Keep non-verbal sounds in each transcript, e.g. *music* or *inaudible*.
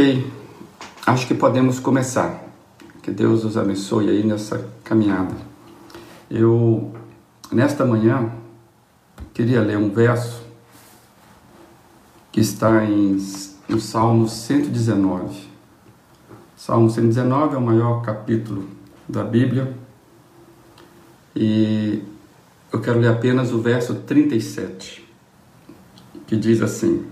Ok, acho que podemos começar. Que Deus os abençoe aí nessa caminhada. Eu, nesta manhã, queria ler um verso que está em, no Salmo 119. Salmo 119 é o maior capítulo da Bíblia e eu quero ler apenas o verso 37, que diz assim: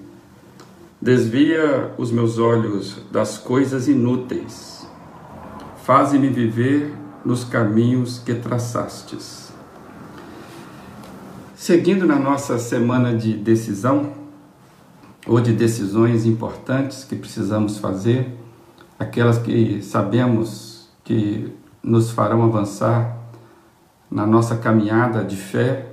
Desvia os meus olhos das coisas inúteis, faze-me viver nos caminhos que traçastes. Seguindo na nossa semana de decisão, ou de decisões importantes que precisamos fazer, aquelas que sabemos que nos farão avançar na nossa caminhada de fé,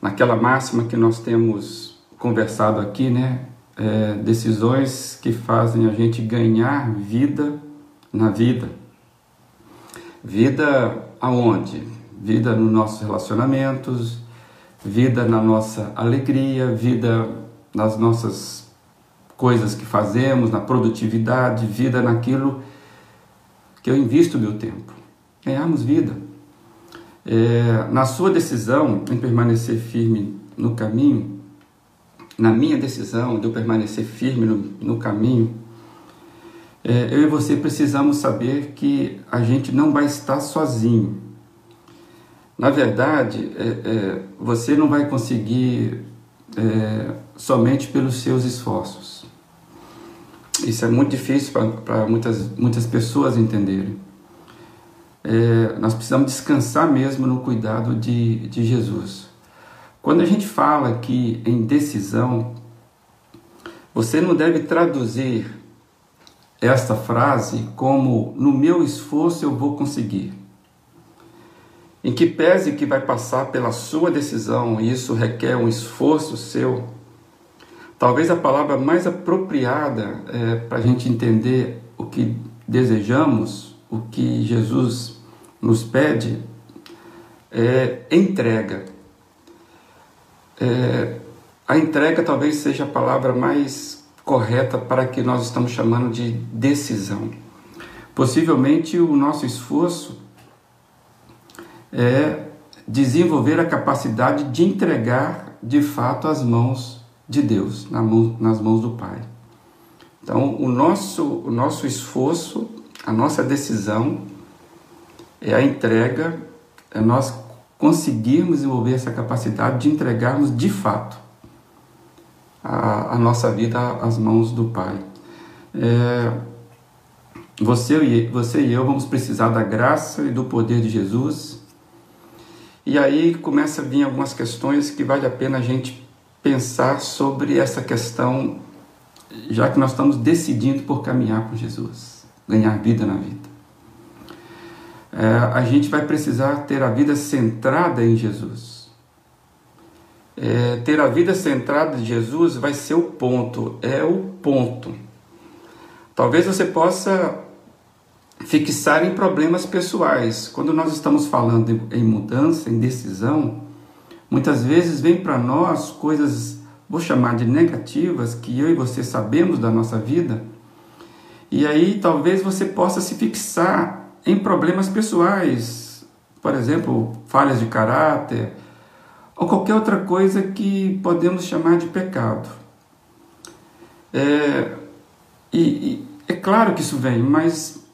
naquela máxima que nós temos conversado aqui, né? É, decisões que fazem a gente ganhar vida na vida. Vida aonde? Vida nos nossos relacionamentos, vida na nossa alegria, vida nas nossas coisas que fazemos, na produtividade, vida naquilo que eu invisto meu tempo. Ganharmos vida. É, na sua decisão em permanecer firme no caminho, na minha decisão de eu permanecer firme no, no caminho, é, eu e você precisamos saber que a gente não vai estar sozinho. Na verdade, é, é, você não vai conseguir é, somente pelos seus esforços. Isso é muito difícil para muitas, muitas pessoas entenderem. É, nós precisamos descansar mesmo no cuidado de, de Jesus. Quando a gente fala aqui em decisão, você não deve traduzir esta frase como no meu esforço eu vou conseguir. Em que pese que vai passar pela sua decisão e isso requer um esforço seu, talvez a palavra mais apropriada é, para a gente entender o que desejamos, o que Jesus nos pede, é entrega. É, a entrega talvez seja a palavra mais correta para que nós estamos chamando de decisão. Possivelmente o nosso esforço é desenvolver a capacidade de entregar de fato as mãos de Deus, nas mãos do Pai. Então, o nosso, o nosso esforço, a nossa decisão é a entrega, é nós conseguirmos desenvolver essa capacidade de entregarmos de fato a, a nossa vida às mãos do Pai. É, você, e, você e eu vamos precisar da graça e do poder de Jesus. E aí começa a vir algumas questões que vale a pena a gente pensar sobre essa questão, já que nós estamos decidindo por caminhar com Jesus, ganhar vida na vida é, a gente vai precisar ter a vida centrada em Jesus. É, ter a vida centrada em Jesus vai ser o ponto, é o ponto. Talvez você possa fixar em problemas pessoais. Quando nós estamos falando em mudança, em decisão, muitas vezes vem para nós coisas, vou chamar de negativas, que eu e você sabemos da nossa vida. E aí talvez você possa se fixar em problemas pessoais, por exemplo, falhas de caráter ou qualquer outra coisa que podemos chamar de pecado. É, e, e é claro que isso vem, mas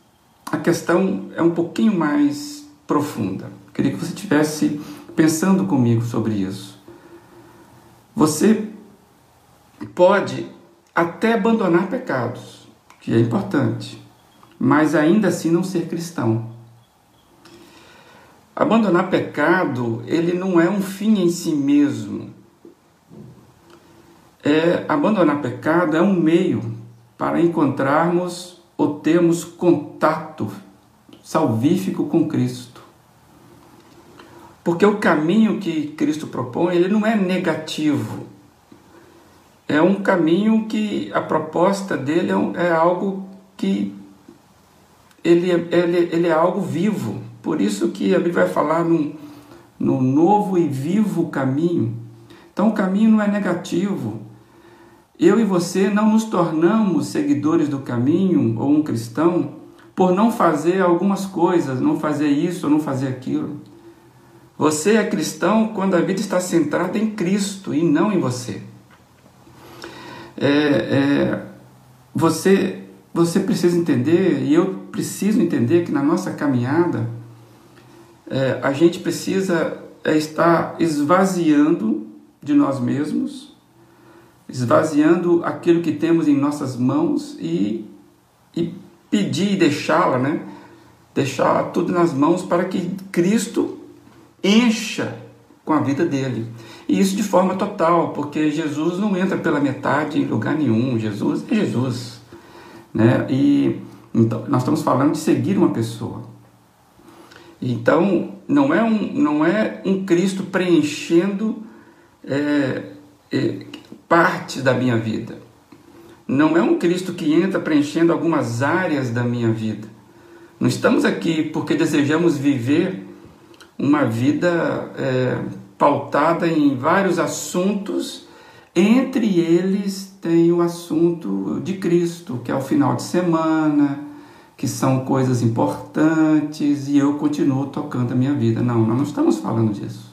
a questão é um pouquinho mais profunda. Queria que você estivesse pensando comigo sobre isso. Você pode até abandonar pecados, que é importante mas ainda assim não ser cristão. Abandonar pecado, ele não é um fim em si mesmo. É, abandonar pecado é um meio para encontrarmos ou termos contato salvífico com Cristo. Porque o caminho que Cristo propõe, ele não é negativo. É um caminho que a proposta dele é, é algo que ele, ele, ele é algo vivo. Por isso que a Bíblia vai falar no no novo e vivo caminho. Então o caminho não é negativo. eu e você não nos tornamos seguidores do caminho ou um cristão por não fazer algumas coisas, não fazer isso ou não fazer aquilo. Você é cristão quando a vida está centrada em Cristo e não em você. É, é, você, você precisa entender, e eu preciso entender, que na nossa caminhada é, a gente precisa é, estar esvaziando de nós mesmos, esvaziando aquilo que temos em nossas mãos e, e pedir e deixá-la, né? Deixar tudo nas mãos para que Cristo encha com a vida dele. E isso de forma total, porque Jesus não entra pela metade em lugar nenhum. Jesus é Jesus. Né? E então, nós estamos falando de seguir uma pessoa. Então, não é um, não é um Cristo preenchendo é, é, parte da minha vida. Não é um Cristo que entra preenchendo algumas áreas da minha vida. Não estamos aqui porque desejamos viver uma vida é, pautada em vários assuntos, entre eles tem o assunto de Cristo, que é o final de semana, que são coisas importantes e eu continuo tocando a minha vida. Não, nós não estamos falando disso.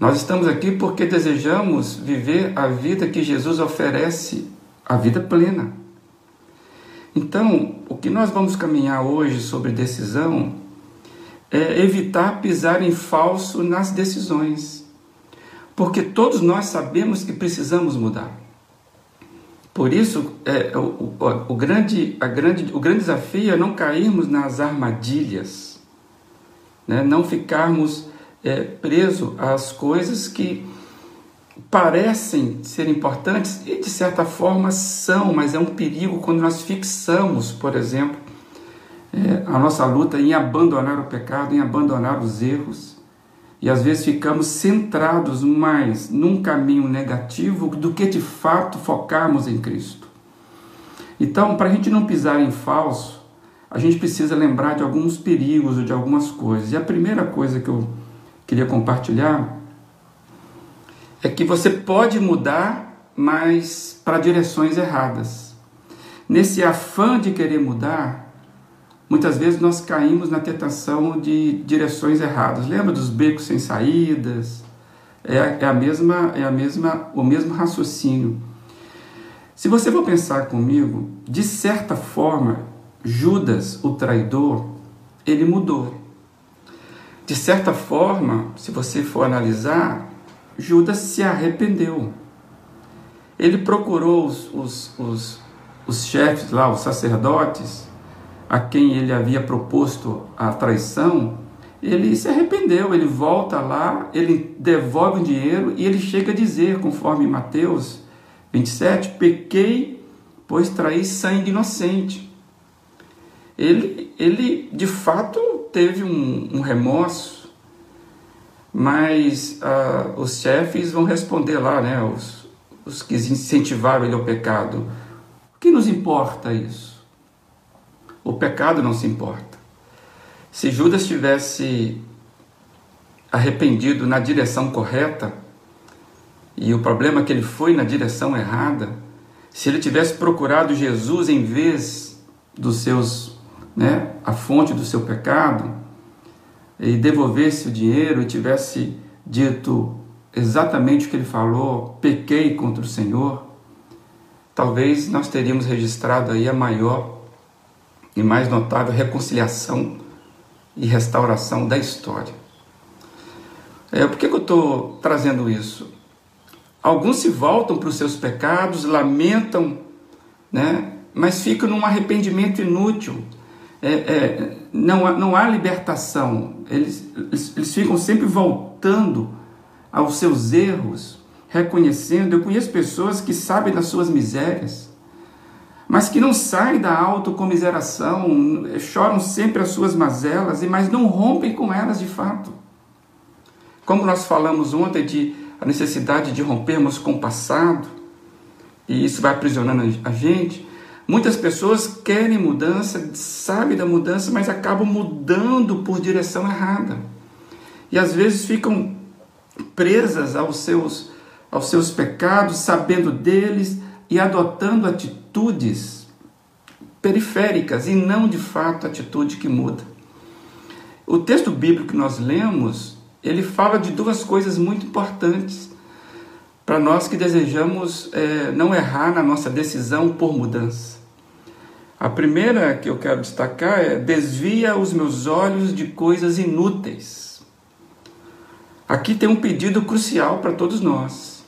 Nós estamos aqui porque desejamos viver a vida que Jesus oferece, a vida plena. Então, o que nós vamos caminhar hoje sobre decisão é evitar pisar em falso nas decisões, porque todos nós sabemos que precisamos mudar. Por isso, é, o, o, o, grande, a grande, o grande desafio é não cairmos nas armadilhas, né? não ficarmos é, presos às coisas que parecem ser importantes e de certa forma são, mas é um perigo quando nós fixamos, por exemplo, é, a nossa luta em abandonar o pecado, em abandonar os erros. E às vezes ficamos centrados mais num caminho negativo do que de fato focarmos em Cristo. Então, para a gente não pisar em falso, a gente precisa lembrar de alguns perigos ou de algumas coisas. E a primeira coisa que eu queria compartilhar é que você pode mudar, mas para direções erradas. Nesse afã de querer mudar, Muitas vezes nós caímos na tentação de direções erradas. Lembra dos becos sem saídas? É, é, a mesma, é a mesma, o mesmo raciocínio. Se você for pensar comigo, de certa forma, Judas, o traidor, ele mudou. De certa forma, se você for analisar, Judas se arrependeu. Ele procurou os, os, os, os chefes lá, os sacerdotes, a quem ele havia proposto a traição, ele se arrependeu, ele volta lá, ele devolve o dinheiro e ele chega a dizer, conforme Mateus 27, pequei, pois traí sangue inocente. Ele, ele de fato teve um, um remorso, mas uh, os chefes vão responder lá, né, os, os que incentivaram ele ao pecado. O que nos importa isso? O pecado não se importa. Se Judas tivesse arrependido na direção correta, e o problema é que ele foi na direção errada, se ele tivesse procurado Jesus em vez dos seus, né, a fonte do seu pecado, e devolvesse o dinheiro e tivesse dito exatamente o que ele falou, pequei contra o Senhor, talvez nós teríamos registrado aí a maior e mais notável reconciliação e restauração da história. É, por que, que eu estou trazendo isso? Alguns se voltam para os seus pecados, lamentam, né? mas ficam num arrependimento inútil. É, é, não, há, não há libertação. Eles, eles, eles ficam sempre voltando aos seus erros, reconhecendo. Eu conheço pessoas que sabem das suas misérias, mas que não saem da autocomiseração, choram sempre as suas mazelas, mas não rompem com elas de fato. Como nós falamos ontem de a necessidade de rompermos com o passado, e isso vai aprisionando a gente, muitas pessoas querem mudança, sabem da mudança, mas acabam mudando por direção errada. E às vezes ficam presas aos seus aos seus pecados, sabendo deles e adotando atitudes periféricas e não de fato atitude que muda. O texto bíblico que nós lemos, ele fala de duas coisas muito importantes para nós que desejamos é, não errar na nossa decisão por mudança. A primeira que eu quero destacar é desvia os meus olhos de coisas inúteis. Aqui tem um pedido crucial para todos nós.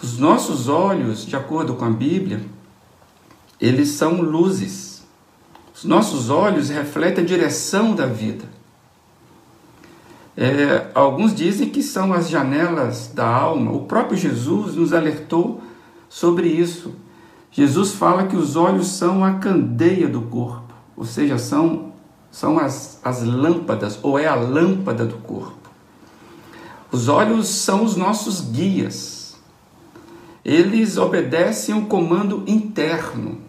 Os nossos olhos, de acordo com a Bíblia, eles são luzes. Os nossos olhos refletem a direção da vida. É, alguns dizem que são as janelas da alma. O próprio Jesus nos alertou sobre isso. Jesus fala que os olhos são a candeia do corpo, ou seja, são, são as, as lâmpadas, ou é a lâmpada do corpo. Os olhos são os nossos guias. Eles obedecem um comando interno.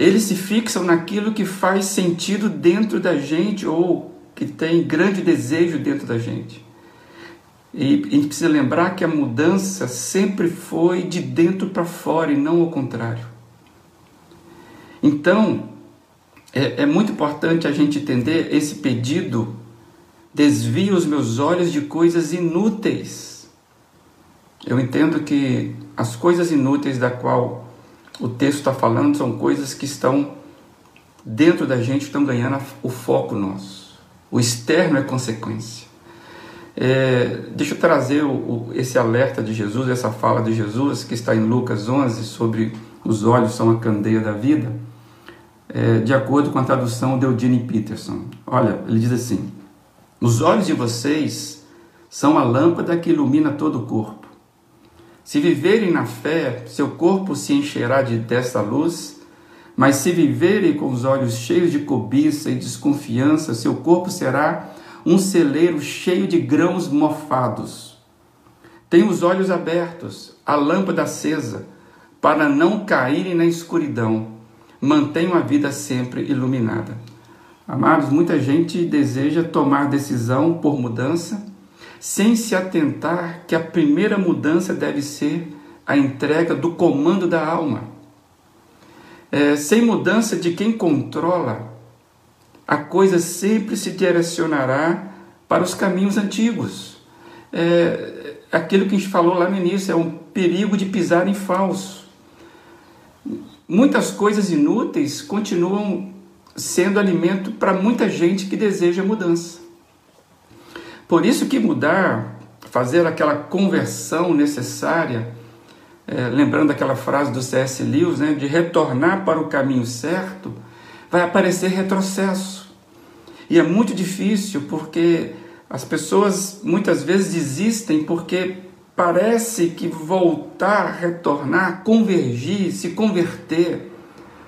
Eles se fixam naquilo que faz sentido dentro da gente ou que tem grande desejo dentro da gente. E a gente precisa lembrar que a mudança sempre foi de dentro para fora e não ao contrário. Então, é, é, muito importante a gente entender esse pedido: desvia os meus olhos de coisas inúteis. Eu entendo que as coisas inúteis da qual o texto está falando são coisas que estão dentro da gente, estão ganhando o foco nosso. O externo é consequência. É, deixa eu trazer o, o, esse alerta de Jesus, essa fala de Jesus, que está em Lucas 11, sobre os olhos são a candeia da vida, é, de acordo com a tradução de Eugene Peterson. Olha, ele diz assim: Os olhos de vocês são a lâmpada que ilumina todo o corpo. Se viverem na fé, seu corpo se encherá de dessa luz mas se viverem com os olhos cheios de cobiça e desconfiança, seu corpo será um celeiro cheio de grãos mofados. Tenha os olhos abertos, a lâmpada acesa, para não caírem na escuridão. Mantenham a vida sempre iluminada. Amados, muita gente deseja tomar decisão por mudança, sem se atentar que a primeira mudança deve ser a entrega do comando da alma é, sem mudança de quem controla, a coisa sempre se direcionará para os caminhos antigos. É, aquilo que a gente falou lá no início é um perigo de pisar em falso. Muitas coisas inúteis continuam sendo alimento para muita gente que deseja mudança. Por isso que mudar, fazer aquela conversão necessária, é, lembrando aquela frase do C.S. Lewis, né, de retornar para o caminho certo, vai aparecer retrocesso. E é muito difícil porque as pessoas muitas vezes desistem porque parece que voltar, retornar, convergir, se converter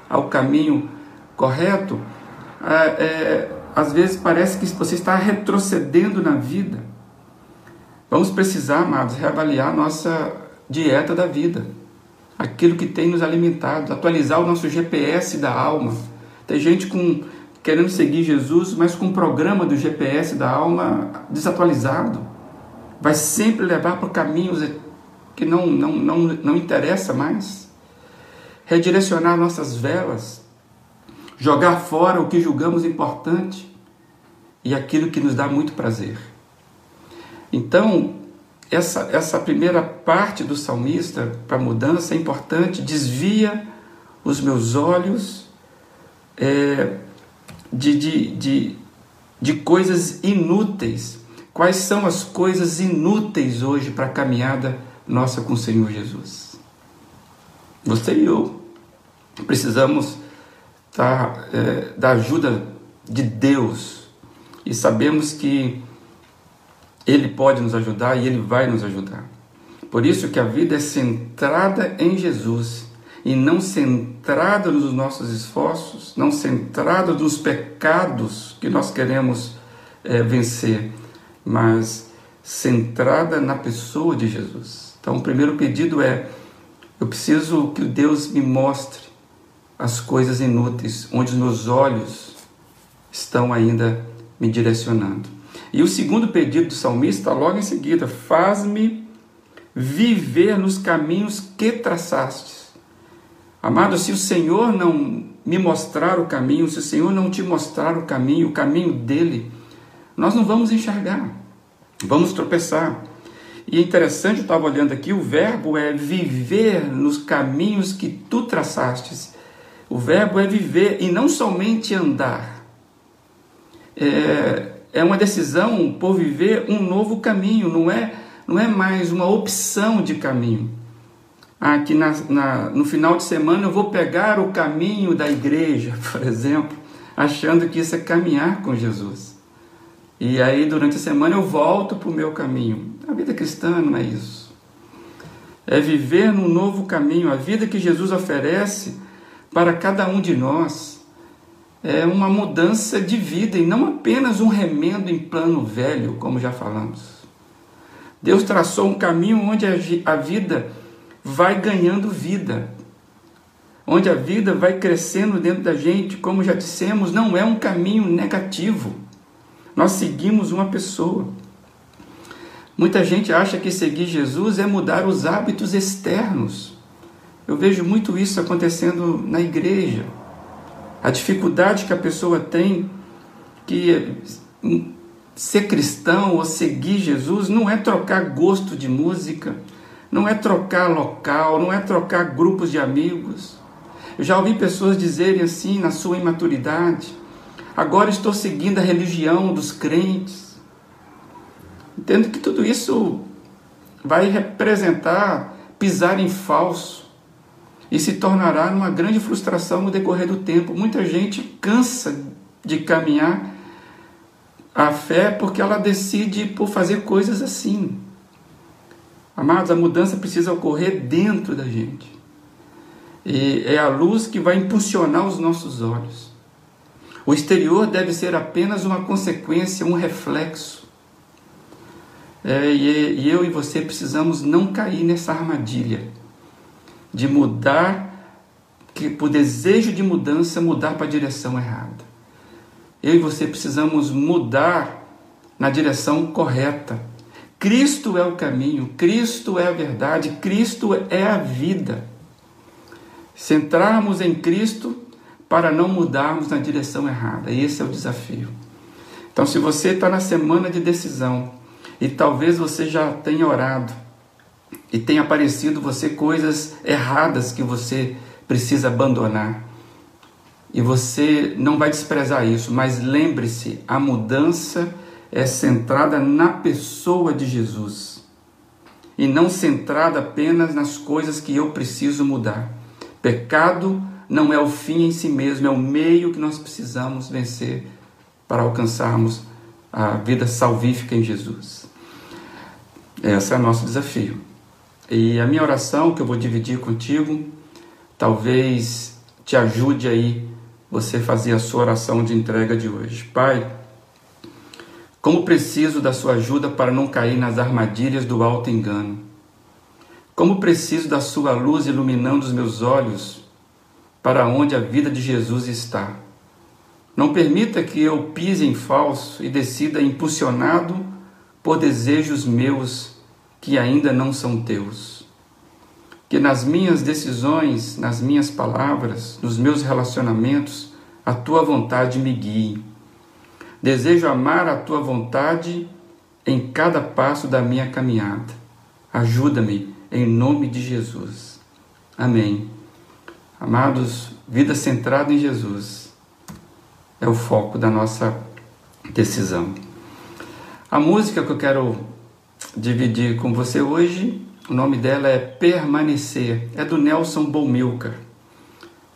ao caminho correto, é, é, às vezes parece que você está retrocedendo na vida. Vamos precisar, amados, reavaliar nossa dieta da vida, aquilo que tem nos alimentado, atualizar o nosso GPS da alma. Tem gente com querendo seguir Jesus, mas com o programa do GPS da alma desatualizado. Vai sempre levar por caminhos que não, não, não, não interessa mais. Redirecionar nossas velas, jogar fora o que julgamos importante e aquilo que nos dá muito prazer. Então, essa, essa primeira parte do salmista para mudança é importante, desvia os meus olhos é, de, de, de, de coisas inúteis. Quais são as coisas inúteis hoje para a caminhada nossa com o Senhor Jesus? Você e eu precisamos tá, é, da ajuda de Deus e sabemos que ele pode nos ajudar e Ele vai nos ajudar. Por isso que a vida é centrada em Jesus e não centrada nos nossos esforços, não centrada nos pecados que nós queremos é, vencer, mas centrada na pessoa de Jesus. Então, o primeiro pedido é: eu preciso que Deus me mostre as coisas inúteis, onde os meus olhos estão ainda me direcionando. E o segundo pedido do salmista, logo em seguida, faz-me viver nos caminhos que traçastes. Amado, se o Senhor não me mostrar o caminho, se o Senhor não te mostrar o caminho, o caminho dele, nós não vamos enxergar, vamos tropeçar. E é interessante, eu estava olhando aqui, o verbo é viver nos caminhos que tu traçastes. O verbo é viver e não somente andar. É, é uma decisão por viver um novo caminho, não é, não é mais uma opção de caminho. Ah, que na, na, no final de semana eu vou pegar o caminho da igreja, *laughs* por exemplo, achando que isso é caminhar com Jesus. E aí durante a semana eu volto para o meu caminho. A vida cristã não é isso. É viver num novo caminho. A vida que Jesus oferece para cada um de nós é uma mudança de vida e não apenas um remendo em plano velho, como já falamos. Deus traçou um caminho onde a vida vai ganhando vida, onde a vida vai crescendo dentro da gente, como já dissemos, não é um caminho negativo. Nós seguimos uma pessoa. Muita gente acha que seguir Jesus é mudar os hábitos externos. Eu vejo muito isso acontecendo na igreja. A dificuldade que a pessoa tem que ser cristão ou seguir Jesus não é trocar gosto de música, não é trocar local, não é trocar grupos de amigos. Eu já ouvi pessoas dizerem assim, na sua imaturidade: agora estou seguindo a religião dos crentes. Entendo que tudo isso vai representar pisar em falso e se tornará uma grande frustração no decorrer do tempo. Muita gente cansa de caminhar a fé porque ela decide por fazer coisas assim. Amados, a mudança precisa ocorrer dentro da gente. E é a luz que vai impulsionar os nossos olhos. O exterior deve ser apenas uma consequência, um reflexo. É, e, e eu e você precisamos não cair nessa armadilha de mudar, que por desejo de mudança, mudar para a direção errada. Eu e você precisamos mudar na direção correta Cristo é o caminho, Cristo é a verdade, Cristo é a vida. Centrarmos em Cristo para não mudarmos na direção errada. Esse é o desafio. Então, se você está na semana de decisão e talvez você já tenha orado e tenha aparecido você coisas erradas que você precisa abandonar, e você não vai desprezar isso, mas lembre-se, a mudança é centrada na pessoa de Jesus e não centrada apenas nas coisas que eu preciso mudar. Pecado não é o fim em si mesmo, é o meio que nós precisamos vencer para alcançarmos a vida salvífica em Jesus. Esse é o nosso desafio. E a minha oração que eu vou dividir contigo, talvez te ajude aí você fazer a sua oração de entrega de hoje. Pai, como preciso da sua ajuda para não cair nas armadilhas do alto engano. Como preciso da sua luz iluminando os meus olhos para onde a vida de Jesus está. Não permita que eu pise em falso e decida impulsionado por desejos meus que ainda não são teus. Que nas minhas decisões, nas minhas palavras, nos meus relacionamentos, a tua vontade me guie Desejo amar a tua vontade em cada passo da minha caminhada. Ajuda-me em nome de Jesus. Amém. Amados, vida centrada em Jesus é o foco da nossa decisão. A música que eu quero dividir com você hoje, o nome dela é Permanecer, é do Nelson Bomilcar.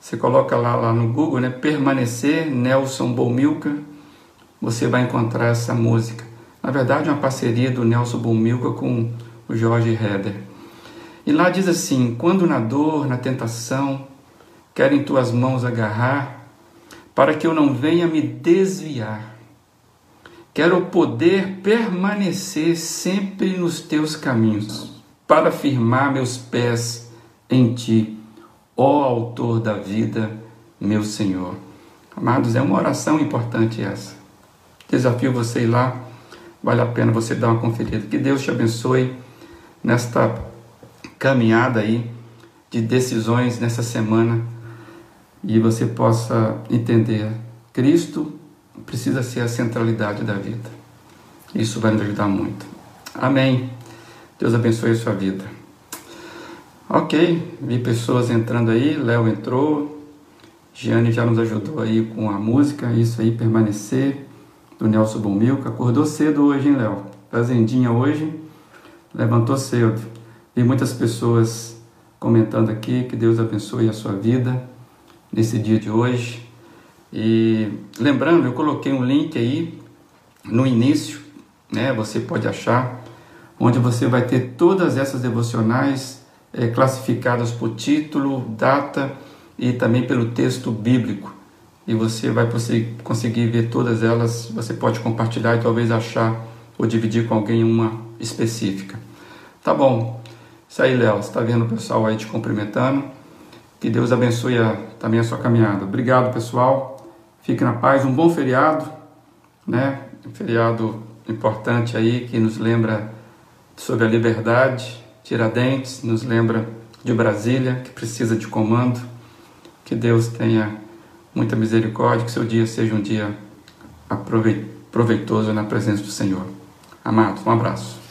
Você coloca lá, lá no Google, né? Permanecer, Nelson Bomilcar você vai encontrar essa música. Na verdade, é uma parceria do Nelson Bumilca com o Jorge Heder. E lá diz assim: Quando na dor, na tentação, querem tuas mãos agarrar, para que eu não venha me desviar. Quero poder permanecer sempre nos teus caminhos, para firmar meus pés em ti, ó Autor da vida, meu Senhor. Amados, é uma oração importante essa. Desafio você ir lá, vale a pena você dar uma conferida. Que Deus te abençoe nesta caminhada aí de decisões nessa semana e você possa entender Cristo precisa ser a centralidade da vida. Isso vai nos ajudar muito. Amém. Deus abençoe a sua vida. Ok, vi pessoas entrando aí, Léo entrou, Giane já nos ajudou aí com a música, isso aí, permanecer, do Nelson Bomilca. Acordou cedo hoje, hein, Léo? Fazendinha hoje, levantou cedo. Vi muitas pessoas comentando aqui, que Deus abençoe a sua vida nesse dia de hoje. E lembrando, eu coloquei um link aí no início, né? Você pode achar, onde você vai ter todas essas devocionais é, classificadas por título, data e também pelo texto bíblico. E você vai conseguir ver todas elas. Você pode compartilhar e talvez achar ou dividir com alguém uma específica. Tá bom. Isso aí, Léo. Você está vendo o pessoal aí te cumprimentando. Que Deus abençoe a, também a sua caminhada. Obrigado, pessoal. Fique na paz, um bom feriado, né? Um feriado importante aí que nos lembra sobre a liberdade. Tiradentes nos lembra de Brasília, que precisa de comando. Que Deus tenha muita misericórdia, que seu dia seja um dia proveitoso na presença do Senhor. Amado, um abraço.